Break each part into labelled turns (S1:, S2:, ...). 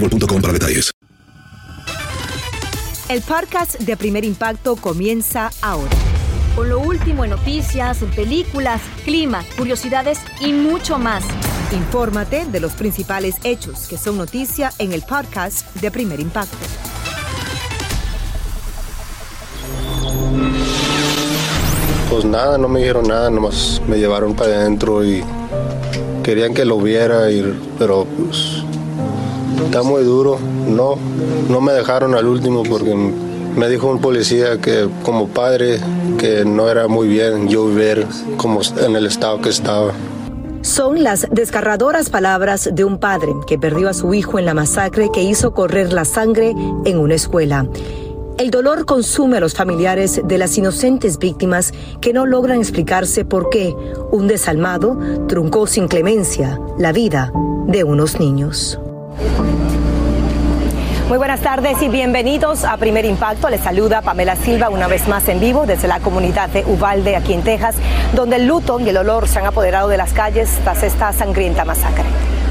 S1: boostmobile.com para detalles.
S2: El podcast de Primer Impacto comienza ahora.
S3: Con lo último en noticias, en películas, clima, curiosidades y mucho más.
S2: Infórmate de los principales hechos que son noticia en el podcast de Primer Impacto.
S4: Pues nada, no me dijeron nada, nomás me llevaron para adentro y querían que lo viera, y, pero pues está muy duro. No, no me dejaron al último porque me dijo un policía que como padre que no era muy bien yo ver como en el estado que estaba.
S2: Son las desgarradoras palabras de un padre que perdió a su hijo en la masacre que hizo correr la sangre en una escuela. El dolor consume a los familiares de las inocentes víctimas que no logran explicarse por qué un desalmado truncó sin clemencia la vida de unos niños. Muy buenas tardes y bienvenidos a Primer Impacto. Les saluda Pamela Silva una vez más en vivo desde la comunidad de Uvalde, aquí en Texas, donde el luto y el olor se han apoderado de las calles tras esta sangrienta masacre.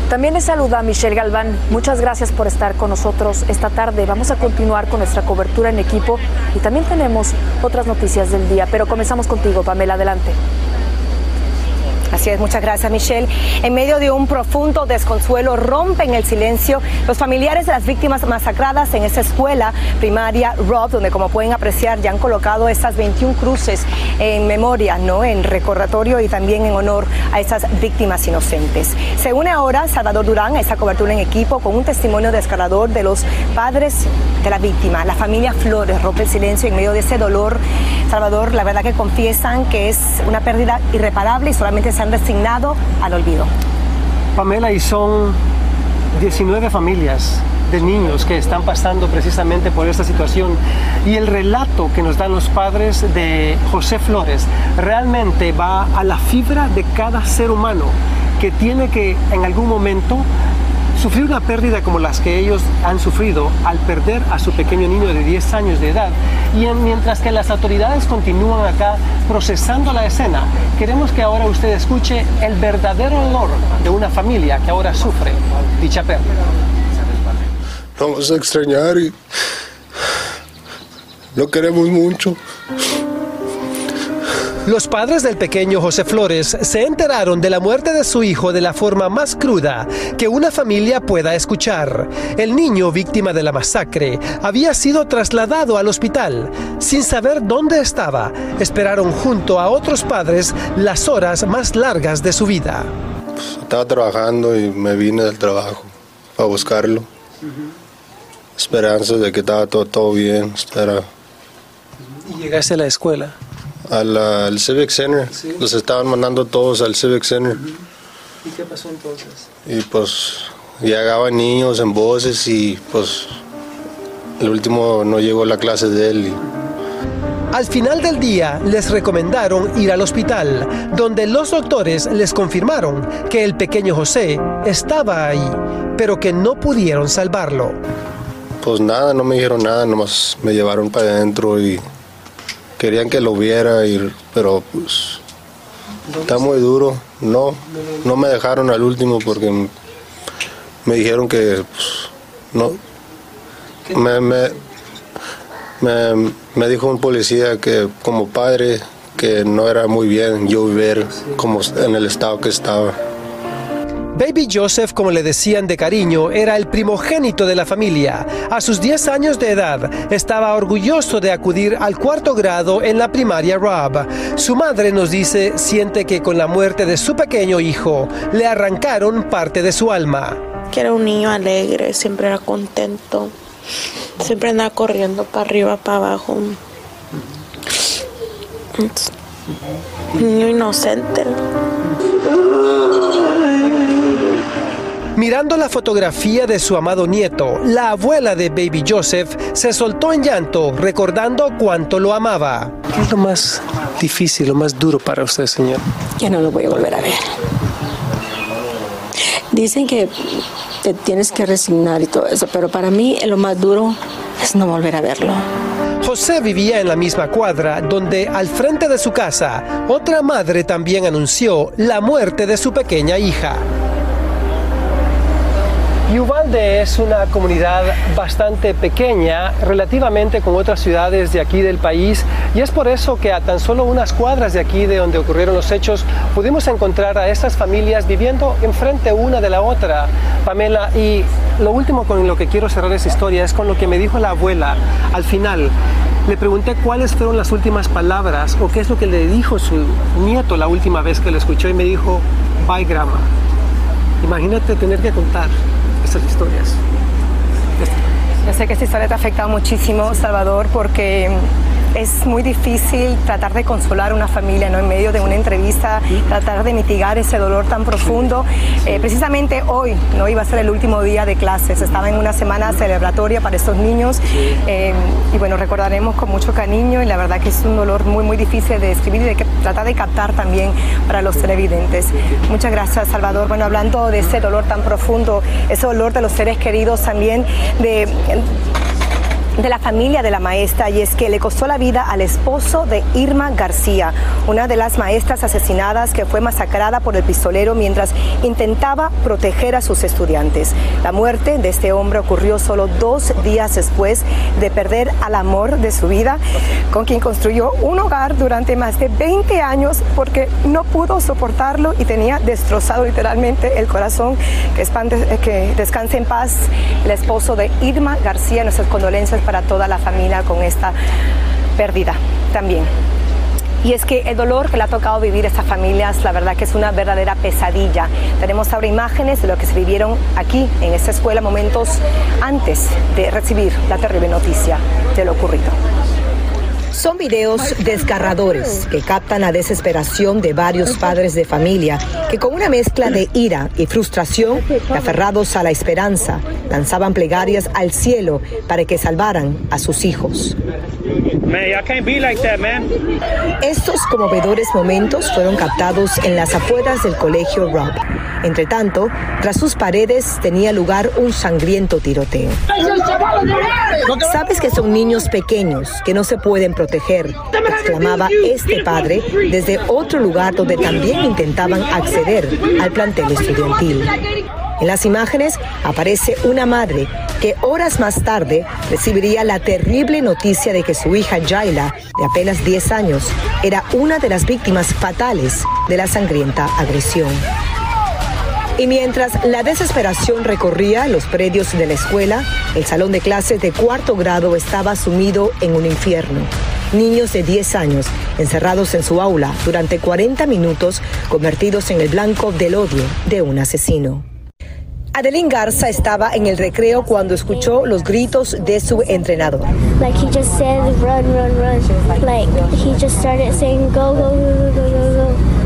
S5: También les saluda Michelle Galván. Muchas gracias por estar con nosotros esta tarde. Vamos a continuar con nuestra cobertura en equipo y también tenemos otras noticias del día. Pero comenzamos contigo, Pamela. Adelante.
S2: Así es, muchas gracias Michelle. En medio de un profundo desconsuelo rompen el silencio los familiares de las víctimas masacradas en esa escuela primaria Rob, donde como pueden apreciar ya han colocado estas 21 cruces en memoria, ¿no? En recordatorio y también en honor a esas víctimas inocentes. Se une ahora Salvador Durán a esta cobertura en equipo con un testimonio desgarrador de los padres de la víctima. La familia Flores rompe el silencio en medio de ese dolor. Salvador, la verdad que confiesan que es una pérdida irreparable y solamente se han resignado al olvido.
S6: Pamela, y son 19 familias de niños que están pasando precisamente por esta situación y el relato que nos dan los padres de José Flores realmente va a la fibra de cada ser humano que tiene que en algún momento sufrir una pérdida como las que ellos han sufrido al perder a su pequeño niño de 10 años de edad. Y en, mientras que las autoridades continúan acá procesando la escena, queremos que ahora usted escuche el verdadero dolor de una familia que ahora sufre dicha pérdida.
S4: Vamos a extrañar y lo queremos mucho.
S6: Los padres del pequeño José Flores se enteraron de la muerte de su hijo de la forma más cruda que una familia pueda escuchar. El niño, víctima de la masacre, había sido trasladado al hospital sin saber dónde estaba. Esperaron junto a otros padres las horas más largas de su vida.
S4: Estaba trabajando y me vine del trabajo a buscarlo. Esperanzas de que estaba todo, todo bien. Era
S6: ¿Y llegaste a la escuela?
S4: Al, al Civic Center. Los estaban mandando todos al Civic Center.
S6: ¿Y qué pasó entonces?
S4: Y pues llegaban niños en voces y pues el último no llegó a la clase de él. y-
S6: Al final del día les recomendaron ir al hospital, donde los doctores les confirmaron que el pequeño José estaba ahí, pero que no pudieron salvarlo.
S4: Pues nada, no me dijeron nada, nomás me llevaron para adentro y querían que lo viera, y, pero pues está muy duro. No, no me dejaron al último porque me dijeron que pues, no. Me, me, me, me dijo un policía que como padre que no era muy bien yo ver como en el estado que estaba.
S6: Baby Joseph, como le decían de cariño, era el primogénito de la familia. A sus 10 años de edad, estaba orgulloso de acudir al cuarto grado en la primaria Rob. Su madre nos dice siente que con la muerte de su pequeño hijo le arrancaron parte de su alma.
S7: Que era un niño alegre, siempre era contento, siempre andaba corriendo para arriba, para abajo. Un niño inocente.
S6: Mirando la fotografía de su amado nieto, la abuela de Baby Joseph se soltó en llanto recordando cuánto lo amaba. ¿Qué es lo más difícil, lo más duro para usted, señor?
S8: Ya no lo voy a volver a ver. Dicen que te tienes que resignar y todo eso, pero para mí lo más duro es no volver a verlo.
S6: José vivía en la misma cuadra donde al frente de su casa otra madre también anunció la muerte de su pequeña hija. Uvalde es una comunidad bastante pequeña relativamente con otras ciudades de aquí del país y es por eso que a tan solo unas cuadras de aquí de donde ocurrieron los hechos pudimos encontrar a estas familias viviendo enfrente una de la otra, Pamela. Y lo último con lo que quiero cerrar esta historia es con lo que me dijo la abuela al final. Le pregunté cuáles fueron las últimas palabras o qué es lo que le dijo su nieto la última vez que lo escuchó y me dijo, bye grandma. Imagínate tener que contar estas historias.
S2: Yo sé que esta historia te ha afectado muchísimo, Salvador, porque es muy difícil tratar de consolar a una familia ¿no? en medio de una entrevista, tratar de mitigar ese dolor tan profundo. Eh, precisamente hoy no iba a ser el último día de clases, estaba en una semana celebratoria para estos niños. Eh, y bueno, recordaremos con mucho cariño y la verdad que es un dolor muy muy difícil de escribir y de que, tratar de captar también para los televidentes. Muchas gracias Salvador. Bueno, hablando de ese dolor tan profundo, ese dolor de los seres queridos también, de de la familia de la maestra y es que le costó la vida al esposo de Irma García, una de las maestras asesinadas que fue masacrada por el pistolero mientras intentaba proteger a sus estudiantes. La muerte de este hombre ocurrió solo dos días después de perder al amor de su vida, con quien construyó un hogar durante más de 20 años porque no pudo soportarlo y tenía destrozado literalmente el corazón. Que, que descanse en paz el esposo de Irma García. Nuestras condolencias para toda la familia con esta pérdida también. Y es que el dolor que le ha tocado vivir a estas familias, la verdad que es una verdadera pesadilla. Tenemos ahora imágenes de lo que se vivieron aquí en esta escuela momentos antes de recibir la terrible noticia de lo ocurrido. Son videos desgarradores que captan la desesperación de varios padres de familia que con una mezcla de ira y frustración, aferrados a la esperanza, lanzaban plegarias al cielo para que salvaran a sus hijos. Estos conmovedores momentos fueron captados en las afueras del colegio Rob. Entre tanto, tras sus paredes tenía lugar un sangriento tiroteo. Sabes que son niños pequeños que no se pueden proteger, exclamaba este padre desde otro lugar donde también intentaban acceder al plantel estudiantil. En las imágenes aparece una madre que horas más tarde recibiría la terrible noticia de que su hija Jaila, de apenas 10 años, era una de las víctimas fatales de la sangrienta agresión. Y mientras la desesperación recorría los predios de la escuela, el salón de clases de cuarto grado estaba sumido en un infierno. Niños de 10 años encerrados en su aula durante 40 minutos, convertidos en el blanco del odio de un asesino. Adeline Garza estaba en el recreo cuando escuchó los gritos de su entrenador.
S9: Like he just said, run, run, run. Like he just started saying, go, go, go, go, go, go.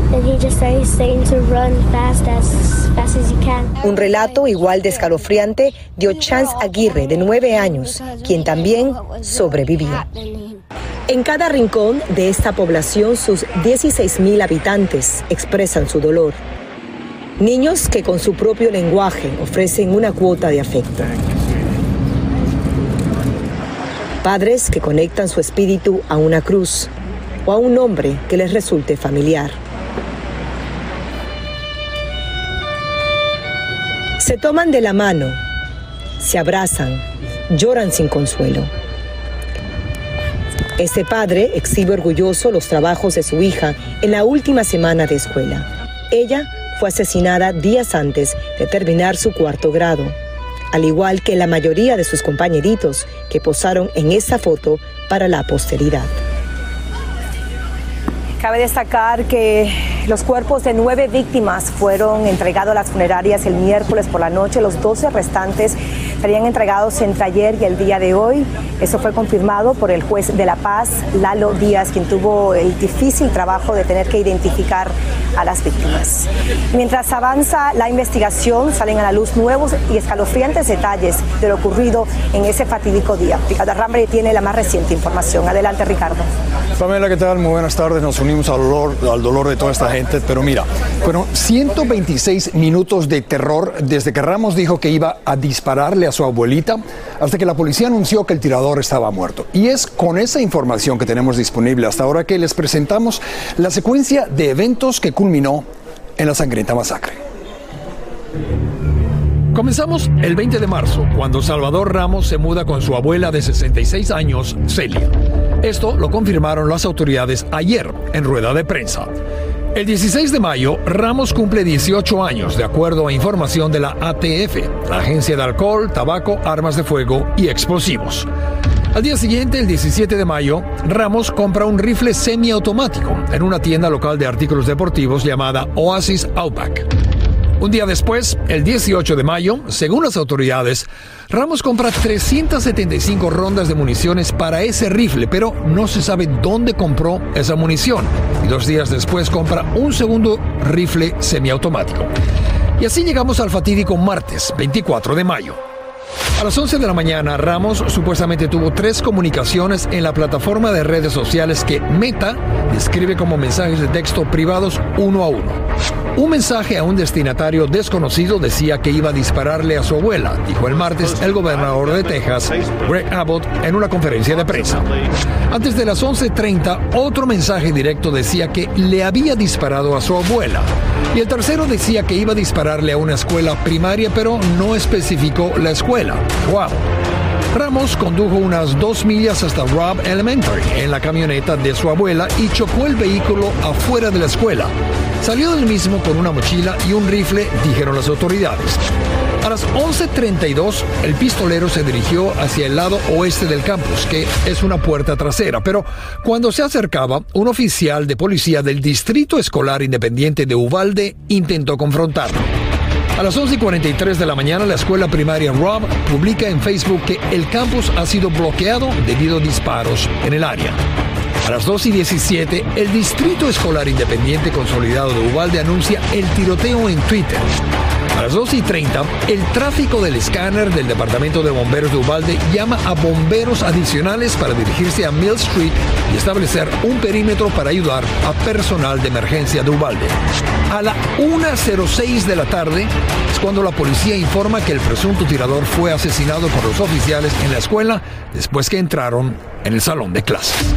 S2: Un relato igual de escalofriante dio Chance Aguirre, de nueve años, quien también sobrevivió. En cada rincón de esta población, sus 16.000 habitantes expresan su dolor. Niños que con su propio lenguaje ofrecen una cuota de afecto. Padres que conectan su espíritu a una cruz o a un nombre que les resulte familiar. Se toman de la mano, se abrazan, lloran sin consuelo. Este padre exhibe orgulloso los trabajos de su hija en la última semana de escuela. Ella fue asesinada días antes de terminar su cuarto grado, al igual que la mayoría de sus compañeritos que posaron en esa foto para la posteridad. Cabe destacar que los cuerpos de nueve víctimas fueron entregados a las funerarias el miércoles por la noche. Los 12 restantes serían entregados entre ayer y el día de hoy. Eso fue confirmado por el juez de La Paz, Lalo Díaz, quien tuvo el difícil trabajo de tener que identificar a las víctimas. Mientras avanza la investigación, salen a la luz nuevos y escalofriantes detalles de lo ocurrido en ese fatídico día. Ricardo Rambre tiene la más reciente información. Adelante, Ricardo.
S10: Pamela, ¿qué tal? Muy buenas tardes. Nos unimos al dolor, al dolor de toda esta gente, pero mira, fueron 126 minutos de terror desde que Ramos dijo que iba a dispararle a su abuelita hasta que la policía anunció que el tirador estaba muerto. Y es con esa información que tenemos disponible hasta ahora que les presentamos la secuencia de eventos que culminó en la sangrienta masacre.
S11: Comenzamos el 20 de marzo, cuando Salvador Ramos se muda con su abuela de 66 años, Celia. Esto lo confirmaron las autoridades ayer en rueda de prensa. El 16 de mayo, Ramos cumple 18 años, de acuerdo a información de la ATF, la Agencia de Alcohol, Tabaco, Armas de Fuego y Explosivos. Al día siguiente, el 17 de mayo, Ramos compra un rifle semiautomático en una tienda local de artículos deportivos llamada Oasis Outback. Un día después, el 18 de mayo, según las autoridades, Ramos compra 375 rondas de municiones para ese rifle, pero no se sabe dónde compró esa munición. Y dos días después compra un segundo rifle semiautomático. Y así llegamos al fatídico martes, 24 de mayo. A las 11 de la mañana, Ramos supuestamente tuvo tres comunicaciones en la plataforma de redes sociales que Meta describe como mensajes de texto privados uno a uno. Un mensaje a un destinatario desconocido decía que iba a dispararle a su abuela, dijo el martes el gobernador de Texas, Greg Abbott, en una conferencia de prensa. Antes de las 11.30, otro mensaje directo decía que le había disparado a su abuela. Y el tercero decía que iba a dispararle a una escuela primaria, pero no especificó la escuela. ¡Wow! Ramos condujo unas dos millas hasta Robb Elementary en la camioneta de su abuela y chocó el vehículo afuera de la escuela. Salió del mismo con una mochila y un rifle, dijeron las autoridades. A las 11.32, el pistolero se dirigió hacia el lado oeste del campus, que es una puerta trasera, pero cuando se acercaba, un oficial de policía del Distrito Escolar Independiente de Uvalde intentó confrontarlo. A las 11.43 de la mañana, la escuela primaria Rob publica en Facebook que el campus ha sido bloqueado debido a disparos en el área. A las 2 y 17, el Distrito Escolar Independiente Consolidado de Uvalde anuncia el tiroteo en Twitter. A las 2 y 30, el tráfico del escáner del Departamento de Bomberos de Uvalde llama a bomberos adicionales para dirigirse a Mill Street y establecer un perímetro para ayudar a personal de emergencia de Uvalde. A la 1.06 de la tarde es cuando la policía informa que el presunto tirador fue asesinado por los oficiales en la escuela después que entraron en el salón de clases.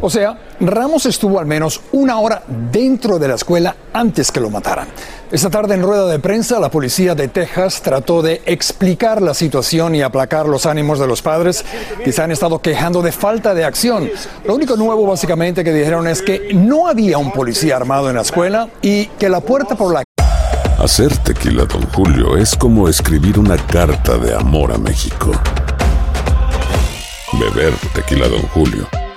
S10: O sea, Ramos estuvo al menos una hora dentro de la escuela antes que lo mataran. Esta tarde en rueda de prensa, la policía de Texas trató de explicar la situación y aplacar los ánimos de los padres que se han estado quejando de falta de acción. Lo único nuevo básicamente que dijeron es que no había un policía armado en la escuela y que la puerta por la...
S12: Hacer tequila, don Julio, es como escribir una carta de amor a México. Beber tequila, don Julio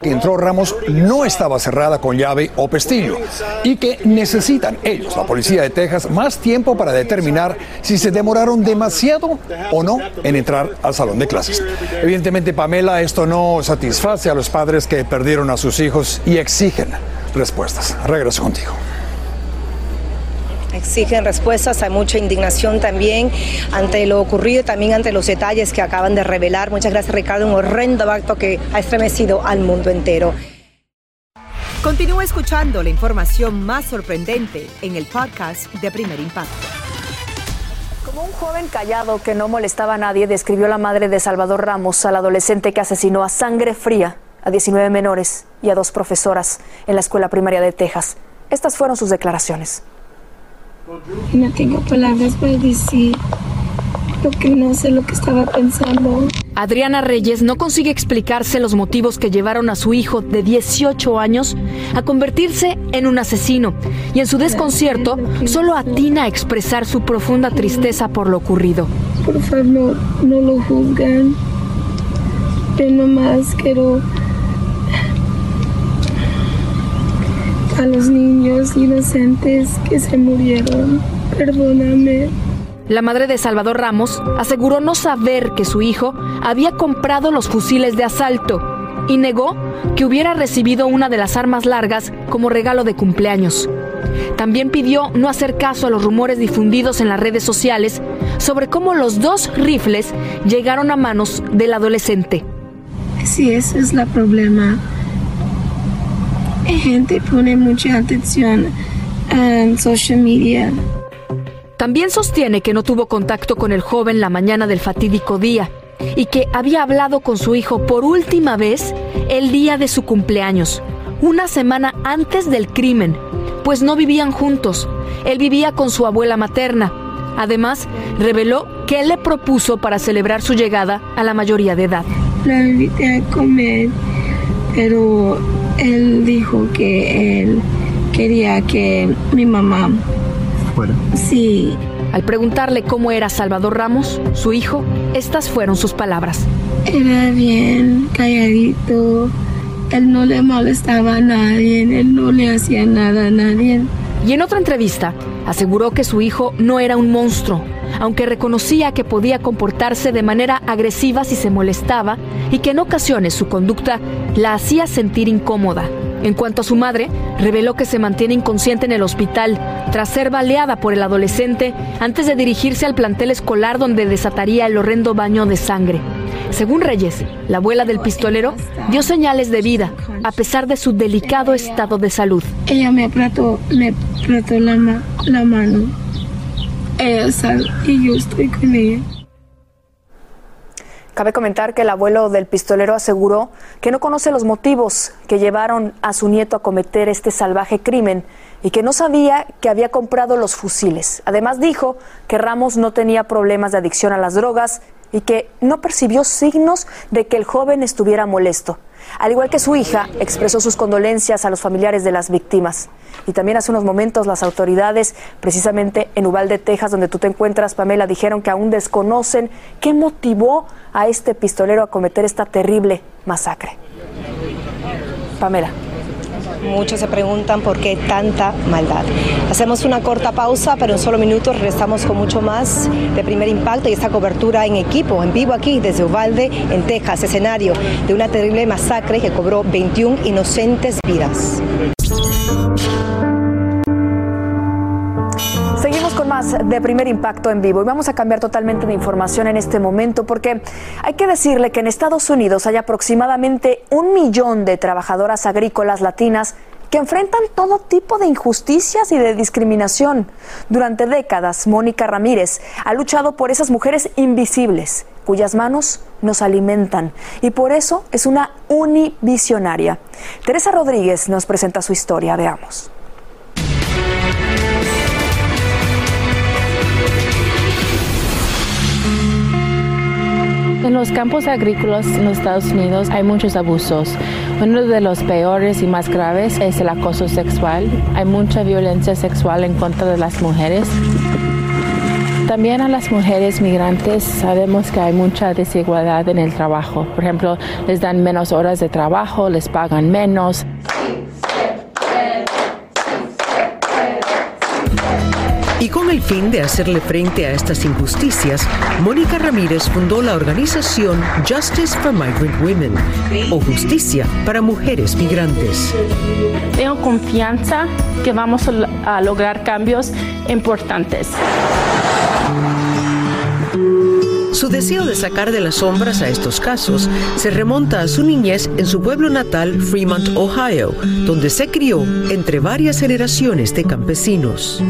S11: Que entró Ramos no estaba cerrada con llave o pestillo y que necesitan ellos, la policía de Texas, más tiempo para determinar si se demoraron demasiado o no en entrar al salón de clases. Evidentemente, Pamela, esto no satisface a los padres que perdieron a sus hijos y exigen respuestas. Regreso contigo.
S2: Exigen respuestas, hay mucha indignación también ante lo ocurrido y también ante los detalles que acaban de revelar. Muchas gracias Ricardo, un horrendo acto que ha estremecido al mundo entero.
S13: Continúa escuchando la información más sorprendente en el podcast de Primer Impacto.
S14: Como un joven callado que no molestaba a nadie, describió la madre de Salvador Ramos al adolescente que asesinó a sangre fría a 19 menores y a dos profesoras en la escuela primaria de Texas. Estas fueron sus declaraciones.
S9: No tengo palabras para decir lo que no sé lo que estaba pensando.
S5: Adriana Reyes no consigue explicarse los motivos que llevaron a su hijo de 18 años a convertirse en un asesino y en su desconcierto solo atina a expresar su profunda tristeza por lo ocurrido.
S9: Por favor, no, no lo juzgan. Yo nomás quiero a los niños inocentes que se murieron. Perdóname.
S5: La madre de Salvador Ramos aseguró no saber que su hijo había comprado los fusiles de asalto y negó que hubiera recibido una de las armas largas como regalo de cumpleaños. También pidió no hacer caso a los rumores difundidos en las redes sociales sobre cómo los dos rifles llegaron a manos del adolescente.
S9: Sí, ese es el problema. La gente pone mucha atención en social media.
S5: También sostiene que no tuvo contacto con el joven la mañana del fatídico día y que había hablado con su hijo por última vez el día de su cumpleaños, una semana antes del crimen, pues no vivían juntos. Él vivía con su abuela materna. Además, reveló que él le propuso para celebrar su llegada a la mayoría de edad.
S9: La invité a comer, pero él dijo que él quería que mi mamá
S15: fuera.
S9: Sí.
S5: Al preguntarle cómo era Salvador Ramos, su hijo, estas fueron sus palabras.
S9: Era bien calladito. Él no le molestaba a nadie, él no le hacía nada a nadie.
S5: Y en otra entrevista, aseguró que su hijo no era un monstruo, aunque reconocía que podía comportarse de manera agresiva si se molestaba y que en ocasiones su conducta la hacía sentir incómoda. En cuanto a su madre, reveló que se mantiene inconsciente en el hospital tras ser baleada por el adolescente antes de dirigirse al plantel escolar donde desataría el horrendo baño de sangre. Según Reyes, la abuela del pistolero dio señales de vida a pesar de su delicado estado de salud.
S9: Ella me apretó, me apretó la, la mano. Ella y yo estoy con ella.
S14: Cabe comentar que el abuelo del pistolero aseguró que no conoce los motivos que llevaron a su nieto a cometer este salvaje crimen y que no sabía que había comprado los fusiles. Además dijo que Ramos no tenía problemas de adicción a las drogas y que no percibió signos de que el joven estuviera molesto. Al igual que su hija, expresó sus condolencias a los familiares de las víctimas. Y también hace unos momentos las autoridades, precisamente en Uvalde, Texas, donde tú te encuentras, Pamela, dijeron que aún desconocen qué motivó a este pistolero a cometer esta terrible masacre. Pamela.
S2: Muchos se preguntan por qué tanta maldad. Hacemos una corta pausa, pero en solo minutos regresamos con mucho más de primer impacto y esta cobertura en equipo, en vivo aquí desde Uvalde, en Texas, escenario de una terrible masacre que cobró 21 inocentes vidas.
S5: De primer impacto en vivo y vamos a cambiar totalmente de información en este momento porque hay que decirle que en Estados Unidos hay aproximadamente un millón de trabajadoras agrícolas latinas que enfrentan todo tipo de injusticias y de discriminación. Durante décadas, Mónica Ramírez ha luchado por esas mujeres invisibles, cuyas manos nos alimentan, y por eso es una univisionaria. Teresa Rodríguez nos presenta su historia, veamos.
S16: En los campos agrícolas en los Estados Unidos hay muchos abusos. Uno de los peores y más graves es el acoso sexual. Hay mucha violencia sexual en contra de las mujeres. También a las mujeres migrantes sabemos que hay mucha desigualdad en el trabajo. Por ejemplo, les dan menos horas de trabajo, les pagan menos.
S17: Fin de hacerle frente a estas injusticias, Mónica Ramírez fundó la organización Justice for Migrant Women, o Justicia para Mujeres Migrantes.
S16: Tengo confianza que vamos a lograr cambios importantes.
S17: Su deseo de sacar de las sombras a estos casos se remonta a su niñez en su pueblo natal, Fremont, Ohio, donde se crió entre varias generaciones de campesinos.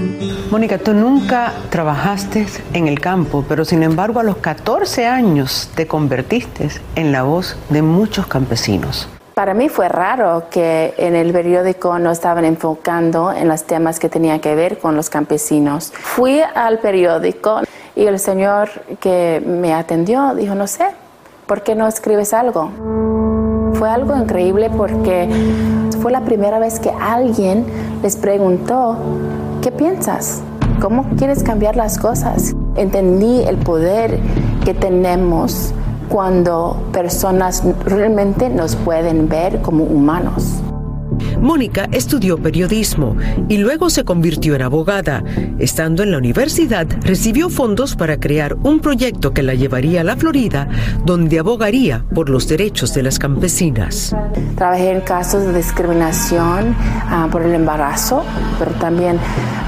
S18: Mónica, tú nunca trabajaste en el campo, pero sin embargo a los 14 años te convertiste en la voz de muchos campesinos.
S8: Para mí fue raro que en el periódico no estaban enfocando en los temas que tenían que ver con los campesinos. Fui al periódico y el señor que me atendió dijo, no sé, ¿por qué no escribes algo? Fue algo increíble porque fue la primera vez que alguien les preguntó, ¿qué piensas? ¿Cómo quieres cambiar las cosas? Entendí el poder que tenemos cuando personas realmente nos pueden ver como humanos.
S17: Mónica estudió periodismo y luego se convirtió en abogada. Estando en la universidad, recibió fondos para crear un proyecto que la llevaría a la Florida, donde abogaría por los derechos de las campesinas.
S8: Trabajé en casos de discriminación ah, por el embarazo, pero también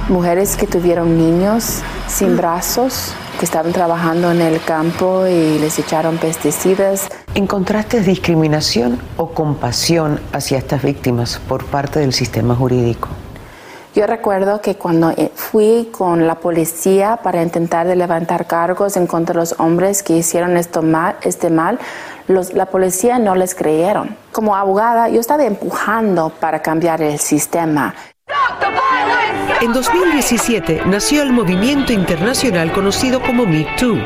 S8: mujeres que tuvieron niños sin brazos que estaban trabajando en el campo y les echaron pesticidas.
S18: ¿Encontraste discriminación o compasión hacia estas víctimas por parte del sistema jurídico?
S8: Yo recuerdo que cuando eh, fui con la policía para intentar de levantar cargos en contra de los hombres que hicieron esto mal, este mal, los, la policía no les creyeron. Como abogada, yo estaba empujando para cambiar el sistema.
S17: En 2017 nació el movimiento internacional conocido como Me Too,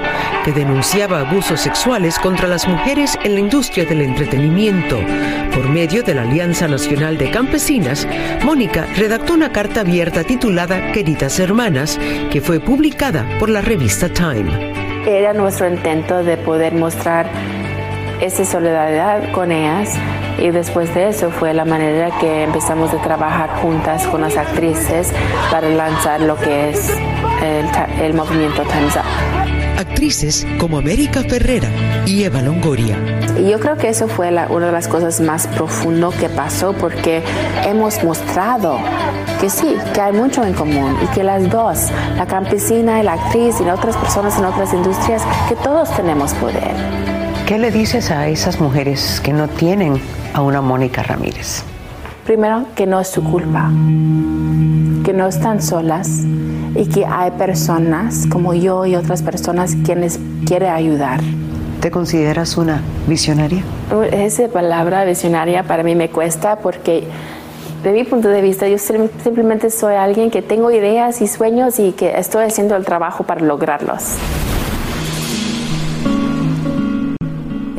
S17: que denunciaba abusos sexuales contra las mujeres en la industria del entretenimiento. Por medio de la Alianza Nacional de Campesinas, Mónica redactó una carta abierta titulada Queridas Hermanas, que fue publicada por la revista Time.
S8: Era nuestro intento de poder mostrar esa solidaridad con ellas y después de eso fue la manera que empezamos a trabajar juntas con las actrices para lanzar lo que es el, el movimiento Time's Up.
S17: Actrices como América Ferrera y Eva Longoria.
S8: Y yo creo que eso fue la, una de las cosas más profundas que pasó porque hemos mostrado que sí, que hay mucho en común y que las dos, la campesina y la actriz y otras personas en otras industrias, que todos tenemos poder.
S18: ¿Qué le dices a esas mujeres que no tienen a una Mónica Ramírez?
S8: Primero, que no es su culpa, que no están solas y que hay personas como yo y otras personas quienes quieren ayudar.
S18: ¿Te consideras una visionaria?
S8: Esa palabra visionaria para mí me cuesta porque de mi punto de vista yo simplemente soy alguien que tengo ideas y sueños y que estoy haciendo el trabajo para lograrlos.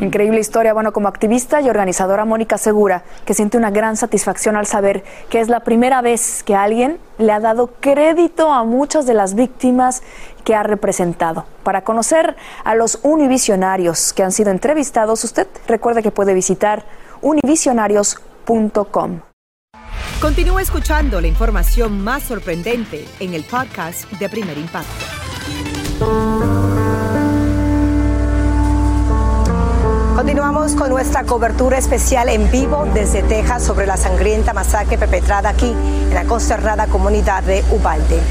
S5: Increíble historia. Bueno, como activista y organizadora, Mónica asegura que siente una gran satisfacción al saber que es la primera vez que alguien le ha dado crédito a muchas de las víctimas que ha representado. Para conocer a los univisionarios que han sido entrevistados, usted recuerde que puede visitar univisionarios.com.
S13: Continúa escuchando la información más sorprendente en el podcast de Primer Impacto. Continuamos con nuestra cobertura especial en vivo desde Texas sobre la sangrienta masacre perpetrada aquí en la consternada comunidad de Ubalde.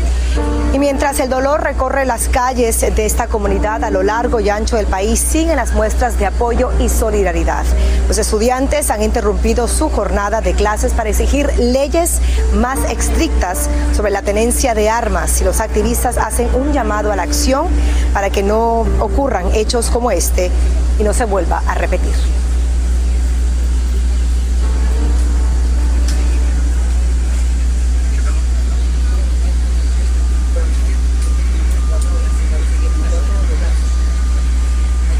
S2: Y mientras el dolor recorre las calles de esta comunidad a lo largo y ancho del país, siguen las muestras de apoyo y solidaridad. Los estudiantes han interrumpido su jornada de clases para exigir leyes más estrictas sobre la tenencia de armas y los activistas hacen un llamado a la acción para que no ocurran hechos como este y no se vuelva a repetir.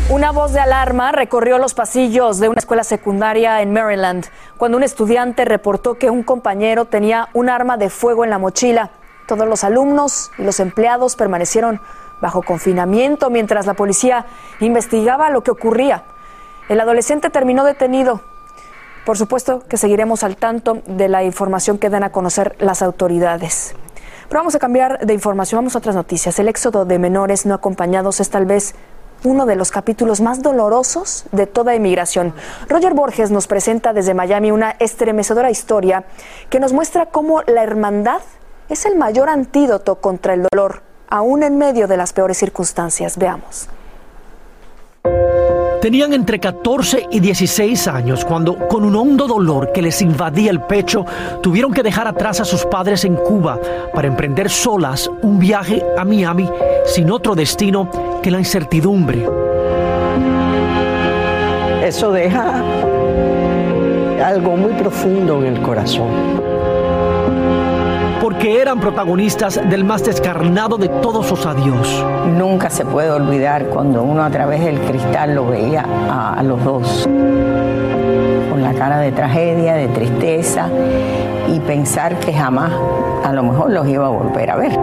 S5: Una voz de alarma recorrió los pasillos de una escuela secundaria en Maryland cuando un estudiante reportó que un compañero tenía un arma de fuego en la mochila. Todos los alumnos y los empleados permanecieron bajo confinamiento mientras la policía investigaba lo que ocurría. El adolescente terminó detenido. Por supuesto que seguiremos al tanto de la información que den a conocer las autoridades. Pero vamos a cambiar de información, vamos a otras noticias. El éxodo de menores no acompañados es tal vez uno de los capítulos más dolorosos de toda inmigración. Roger Borges nos presenta desde Miami una estremecedora historia que nos muestra cómo la hermandad es el mayor antídoto contra el dolor, aún en medio de las peores circunstancias. Veamos.
S19: Tenían entre 14 y 16 años cuando, con un hondo dolor que les invadía el pecho, tuvieron que dejar atrás a sus padres en Cuba para emprender solas un viaje a Miami sin otro destino que la incertidumbre.
S20: Eso deja algo muy profundo en el corazón
S19: porque eran protagonistas del más descarnado de todos los adiós.
S21: Nunca se puede olvidar cuando uno a través del cristal lo veía a, los dos, con la cara de tragedia, de tristeza, y pensar que jamás a lo mejor los iba a volver a ver.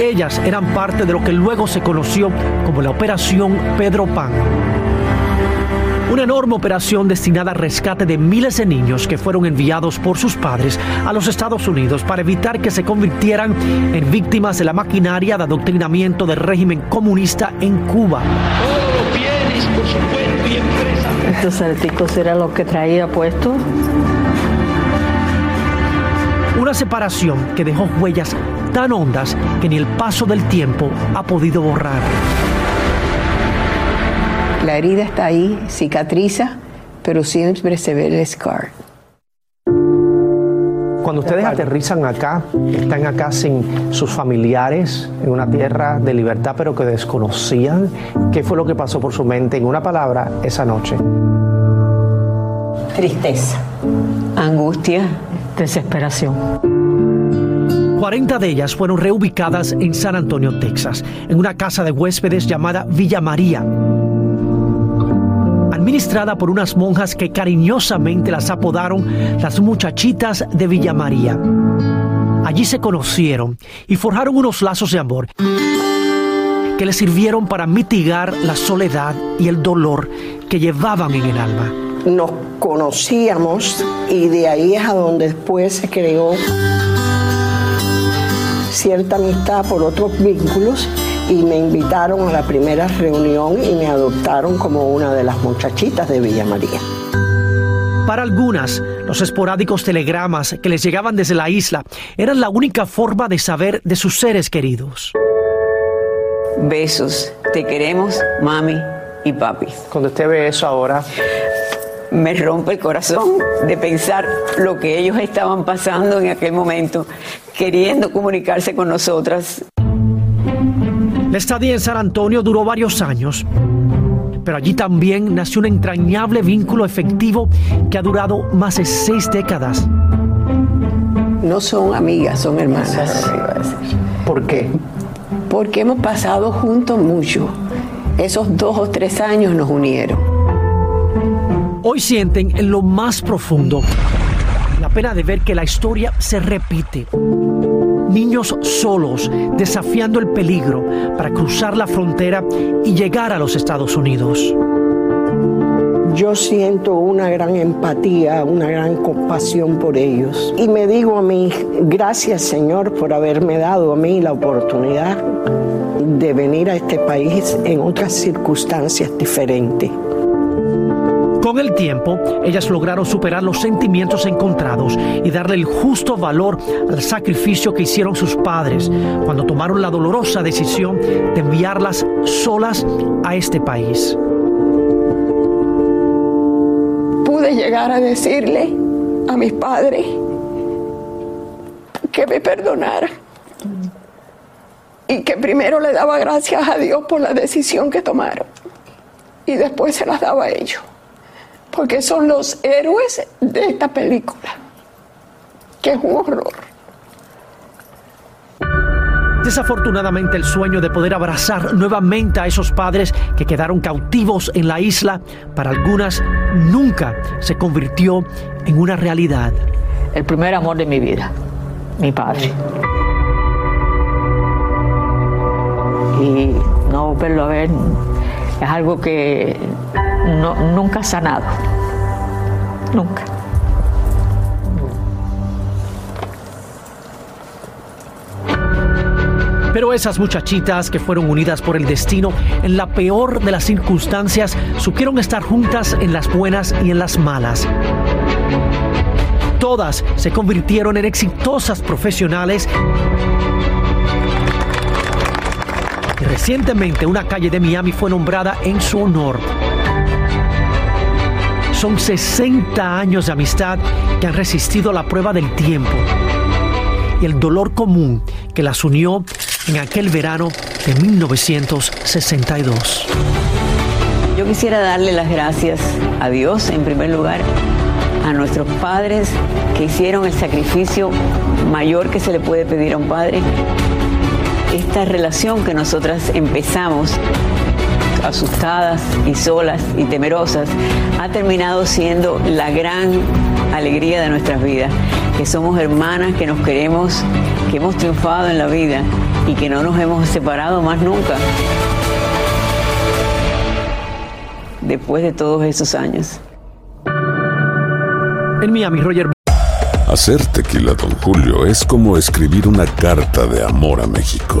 S19: Ellas eran parte de lo que luego se conoció como la Operación Pedro Pan una enorme operación destinada al rescate de miles de niños que fueron enviados por sus padres a los Estados Unidos para evitar que se convirtieran en víctimas de la maquinaria de adoctrinamiento del régimen comunista en Cuba.
S21: Estos salticos era lo que traía puesto.
S19: Una separación que dejó huellas tan hondas que ni el paso del tiempo ha podido borrar.
S20: La herida está ahí, cicatriza, pero siempre se ve el scar.
S19: Cuando ustedes aterrizan acá, están acá sin sus familiares, en una tierra de libertad, pero que desconocían, ¿qué fue lo que pasó por su mente en una palabra esa noche?
S21: Tristeza, angustia, desesperación.
S19: 40 de ellas fueron reubicadas en San Antonio, Texas, en una casa de huéspedes llamada Villa María administrada por unas monjas que cariñosamente las apodaron las muchachitas de Villa María. Allí se conocieron y forjaron unos lazos de amor que les sirvieron para mitigar la soledad y el dolor que llevaban en el alma.
S20: Nos conocíamos y de ahí es a donde después se creó cierta amistad por otros vínculos y me invitaron a la primera reunión y me adoptaron como una de las muchachitas de Villa María.
S19: Para algunas, los esporádicos telegramas que les llegaban desde la isla eran la única forma de saber de sus seres queridos.
S21: Besos, te queremos, mami y papi.
S19: Cuando usted ve eso ahora,
S21: me rompe el corazón de pensar lo que ellos estaban pasando en aquel momento, queriendo comunicarse con nosotras.
S19: La estadía en San Antonio duró varios años, pero allí también nació un entrañable vínculo efectivo que ha durado más de seis décadas.
S20: No son amigas, son hermanas.
S19: ¿Por qué?
S20: Porque hemos pasado juntos mucho. Esos dos o tres años nos unieron.
S19: Hoy sienten en lo más profundo la pena de ver que la historia se repite niños solos desafiando el peligro para cruzar la frontera y llegar a los Estados Unidos.
S20: Yo siento una gran empatía, una gran compasión por ellos. Y me digo a mí, gracias Señor por haberme dado a mí la oportunidad de venir a este país en otras circunstancias diferentes.
S19: Con el tiempo, ellas lograron superar los sentimientos encontrados y darle el justo valor al sacrificio que hicieron sus padres cuando tomaron la dolorosa decisión de enviarlas solas a este país.
S22: Pude llegar a decirle a mis padres que me perdonara y que primero le daba gracias a Dios por la decisión que tomaron y después se las daba a ellos, porque son los héroes de esta película, que es un horror.
S19: Desafortunadamente el sueño de poder abrazar nuevamente a esos padres que quedaron cautivos en la isla, para algunas nunca se convirtió en una realidad.
S23: El primer amor de mi vida, mi padre. Y no verlo a ver es algo que nunca ha sanado. Nunca.
S19: Pero esas muchachitas que fueron unidas por el destino en la peor de las circunstancias supieron estar juntas en las buenas y en las malas. Todas se convirtieron en exitosas profesionales y recientemente una calle de Miami fue nombrada en su honor. Son 60 años de amistad que han resistido la prueba del tiempo y el dolor común que las unió en aquel verano de 1962.
S21: Yo quisiera darle las gracias a Dios en primer lugar, a nuestros padres que hicieron el sacrificio mayor que se le puede pedir a un padre. Esta relación que nosotras empezamos asustadas y solas y temerosas, ha terminado siendo la gran alegría de nuestras vidas, que somos hermanas, que nos queremos, que hemos triunfado en la vida y que no nos hemos separado más nunca. Después de todos esos años.
S19: En Miami, Roger.
S12: Hacer tequila, don Julio, es como escribir una carta de amor a México.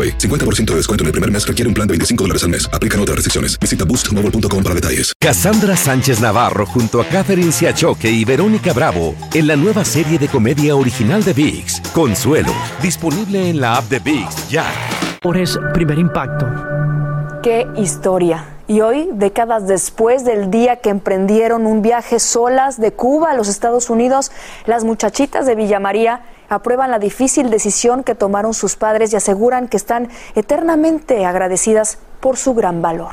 S1: AroPay. 50% de descuento en el primer mes requiere un plan de 25 dólares al mes. Aplican otras restricciones. Visita boostmobile.com para detalles.
S24: Cassandra Sánchez Navarro junto a Catherine Siachoque y Verónica Bravo en la nueva serie de comedia original de VIX, Consuelo, disponible en la app de VIX ya.
S19: Por ese primer impacto.
S5: Qué historia. Y hoy, décadas después del día que emprendieron un viaje solas de Cuba a los Estados Unidos, las muchachitas de Villa María aprueban la difícil decisión que tomaron sus padres y aseguran que están eternamente agradecidas por su gran valor.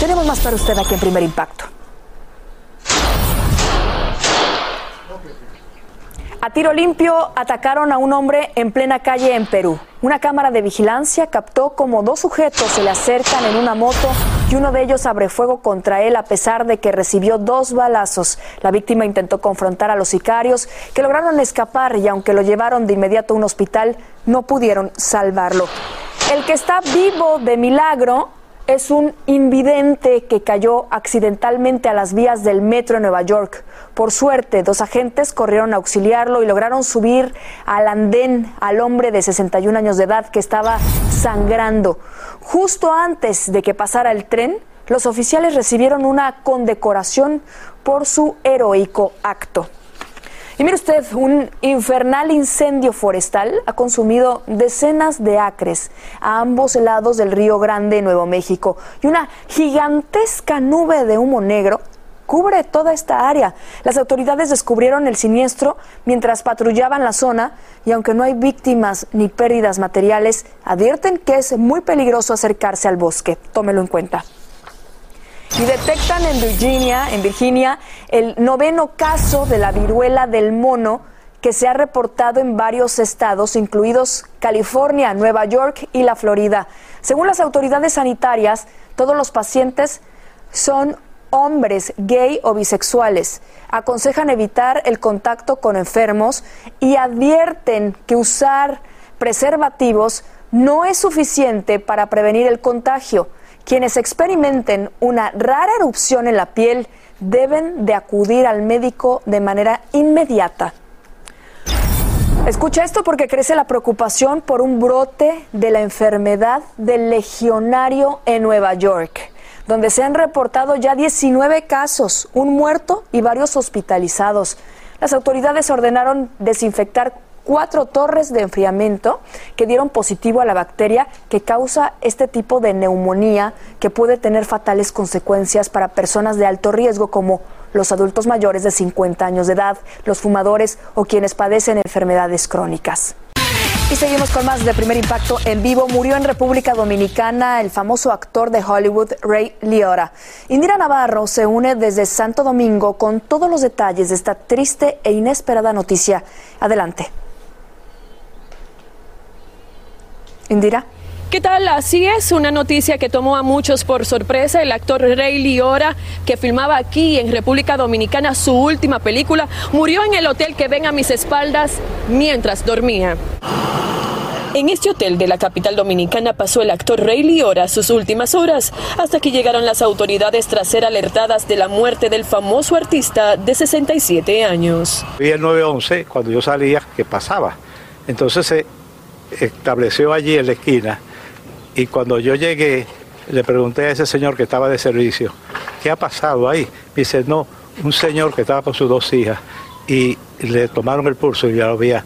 S5: Tenemos más para usted aquí en Primer Impacto. A tiro limpio atacaron a un hombre en plena calle en Perú. Una cámara de vigilancia captó como dos sujetos se le acercan en una moto y uno de ellos abre fuego contra él a pesar de que recibió dos balazos. La víctima intentó confrontar a los sicarios que lograron escapar y aunque lo llevaron de inmediato a un hospital, no pudieron salvarlo. El que está vivo de milagro es un invidente que cayó accidentalmente a las vías del metro de Nueva York. Por suerte, dos agentes corrieron a auxiliarlo y lograron subir al andén al hombre de 61 años de edad que estaba sangrando. Justo antes de que pasara el tren, los oficiales recibieron una condecoración por su heroico acto. Y mire usted, un infernal incendio forestal ha consumido decenas de acres a ambos lados del Río Grande, Nuevo México, y una gigantesca nube de humo negro cubre toda esta área. Las autoridades descubrieron el siniestro mientras patrullaban la zona y aunque no hay víctimas ni pérdidas materiales, advierten que es muy peligroso acercarse al bosque. Tómelo en cuenta. Y detectan en Virginia, en Virginia, el noveno caso de la viruela del mono que se ha reportado en varios estados, incluidos California, Nueva York y la Florida. Según las autoridades sanitarias, todos los pacientes son hombres gay o bisexuales. Aconsejan evitar el contacto con enfermos y advierten que usar preservativos no es suficiente para prevenir el contagio. Quienes experimenten una rara erupción en la piel deben de acudir al médico de manera inmediata. Escucha esto porque crece la preocupación por un brote de la enfermedad del legionario en Nueva York, donde se han reportado ya 19 casos, un muerto y varios hospitalizados. Las autoridades ordenaron desinfectar cuatro torres de enfriamiento que dieron positivo a la bacteria que causa este tipo de neumonía que puede tener fatales consecuencias para personas de alto riesgo como los adultos mayores de 50 años de edad, los fumadores o quienes padecen enfermedades crónicas. Y seguimos con más de primer impacto en vivo. Murió en República Dominicana el famoso actor de Hollywood, Ray Liotta. Indira Navarro se une desde Santo Domingo con todos los detalles de esta triste e inesperada noticia. Adelante. Indira.
S25: ¿Qué tal? Así es, una noticia que tomó a muchos por sorpresa. El actor Ray Liora, que filmaba aquí en República Dominicana su última película, murió en el hotel que ven a mis espaldas mientras dormía. En este hotel de la capital dominicana pasó el actor Ray Liora sus últimas horas, hasta que llegaron las autoridades tras ser alertadas de la muerte del famoso artista de 67 años.
S26: Vi el 911 cuando yo salía, ¿qué pasaba? Entonces se estableció allí en la esquina y cuando yo llegué, le pregunté a ese señor que estaba de servicio, ¿qué ha pasado ahí? Me dice, no, un señor que estaba con sus dos hijas y le tomaron el pulso y ya lo veía,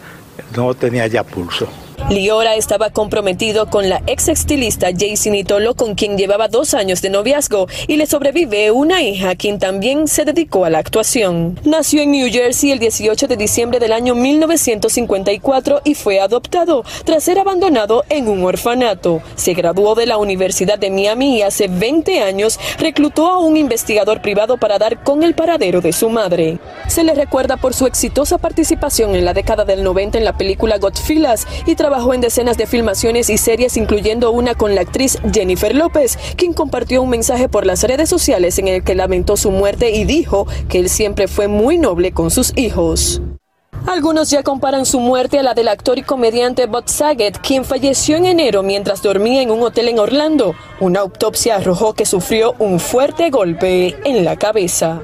S26: no tenía ya pulso.
S25: Liora estaba comprometido con la ex estilista Jaycee Nitolo, con quien llevaba dos años de noviazgo, y le sobrevive una hija, quien también se dedicó a la actuación. Nació en New Jersey el 18 de diciembre del año 1954 y fue adoptado tras ser abandonado en un orfanato. Se graduó de la Universidad de Miami y hace 20 años reclutó a un investigador privado para dar con el paradero de su madre. Se le recuerda por su exitosa participación en la década del 90 en la película Godfellas y trabajó en decenas de filmaciones y series, incluyendo una con la actriz Jennifer López, quien compartió un mensaje por las redes sociales en el que lamentó su muerte y dijo que él siempre fue muy noble con sus hijos. Algunos ya comparan su muerte a la del actor y comediante Bob Saget, quien falleció en enero mientras dormía en un hotel en Orlando. Una autopsia arrojó que sufrió un fuerte golpe en la cabeza.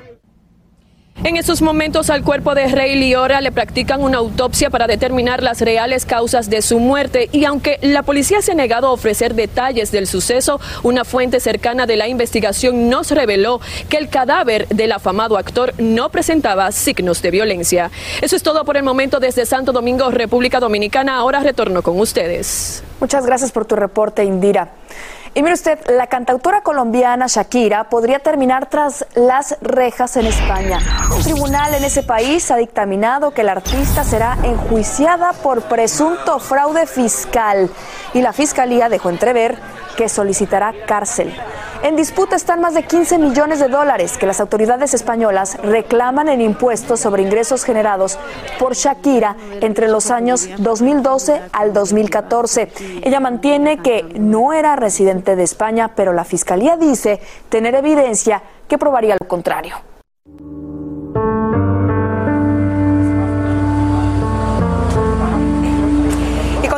S25: En esos momentos al cuerpo de Rey Liora le practican una autopsia para determinar las reales causas de su muerte y aunque la policía se ha negado a ofrecer detalles del suceso, una fuente cercana de la investigación nos reveló que el cadáver del afamado actor no presentaba signos de violencia. Eso es todo por el momento desde Santo Domingo, República Dominicana. Ahora retorno con ustedes.
S5: Muchas gracias por tu reporte, Indira. Y mire usted, la cantautora colombiana Shakira podría terminar tras las rejas en España. Un tribunal en ese país ha dictaminado que la artista será enjuiciada por presunto fraude fiscal y la fiscalía dejó entrever que solicitará cárcel. En disputa están más de 15 millones de dólares que las autoridades españolas reclaman en impuestos sobre ingresos generados por Shakira entre los años 2012 al 2014. Ella mantiene que no era residente de España, pero la Fiscalía dice tener evidencia que probaría lo contrario.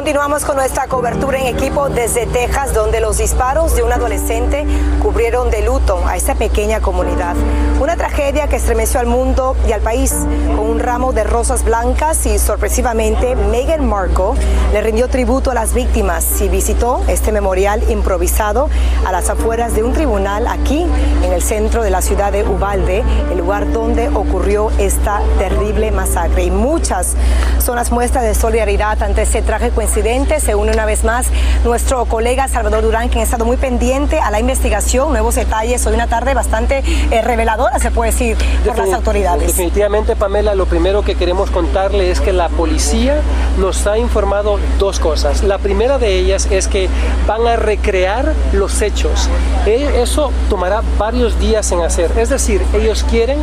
S2: Continuamos con nuestra cobertura en equipo desde Texas, donde los disparos de un adolescente cubrieron de luto a esta pequeña comunidad. Una tragedia que estremeció al mundo y al país con un ramo de rosas blancas y sorpresivamente Meghan Markle le rindió tributo a las víctimas y visitó este memorial improvisado a las afueras de un tribunal aquí en el centro de la ciudad de Ubalde, el lugar donde ocurrió esta terrible masacre. Y muchas son las muestras de solidaridad ante ese trágico incidente. Se une una vez más nuestro colega Salvador Durán, quien ha estado muy pendiente a la investigación, nuevos detalles. Hoy una tarde bastante eh, reveladora, se puede decir, por las autoridades.
S6: Definitivamente, Pamela, lo primero que queremos contarle es que la policía nos ha informado dos cosas. La primera de ellas es que van a recrear los hechos. E, eso tomará varios días en hacer. Es decir, ellos quieren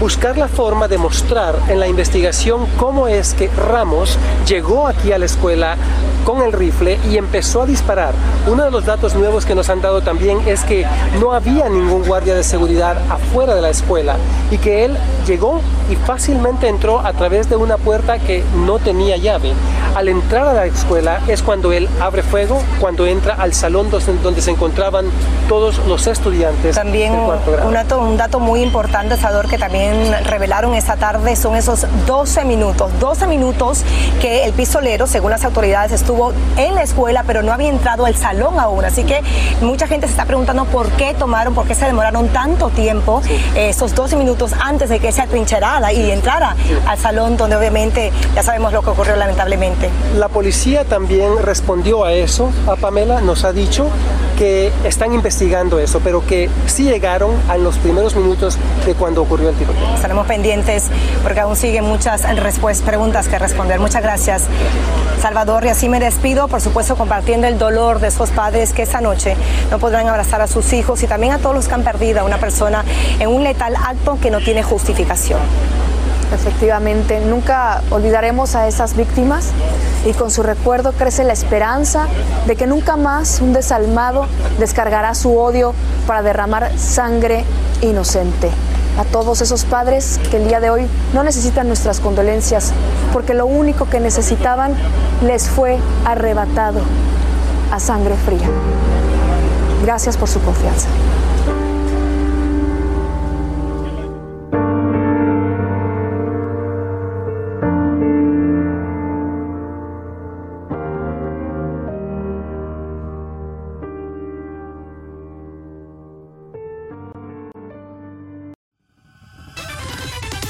S6: buscar la forma de mostrar en la investigación cómo es que Ramos llegó aquí a la escuela con el rifle y empezó a disparar. Uno de los datos nuevos que nos han dado también es que no había ningún guardia de seguridad afuera de la escuela y que él llegó y fácilmente entró a través de una puerta que no tenía llave. Al entrar a la escuela es cuando él abre fuego, cuando entra al salón donde se encontraban todos los estudiantes.
S2: También Un, dato, un dato muy importante, Sador, que también revelaron esta tarde son esos 12 minutos. 12 minutos que el pistolero, según las autoridades, estuvo en la escuela, pero no había entrado al salón aún. Así que mucha gente se está preguntando por qué tomaron, por qué se demoraron tanto tiempo, esos 12 minutos antes de que se atrincherara y entrara al salón, donde obviamente ya sabemos lo que ocurrió lamentablemente.
S6: La policía también respondió a eso. A Pamela nos ha dicho que están investigando eso, pero que sí llegaron a los primeros minutos de cuando ocurrió el tiroteo.
S2: Estaremos pendientes porque aún siguen muchas preguntas que responder. Muchas gracias, Salvador. Y así me despido, por supuesto, compartiendo el dolor de esos padres que esta noche no podrán abrazar a sus hijos y también a todos los que han perdido a una persona en un letal acto que no tiene justificación.
S5: Efectivamente, nunca olvidaremos a esas víctimas y con su recuerdo crece la esperanza de que nunca más un desalmado descargará su odio para derramar sangre inocente. A todos esos padres que el día de hoy no necesitan nuestras condolencias porque lo único que necesitaban les fue arrebatado a sangre fría. Gracias por su confianza.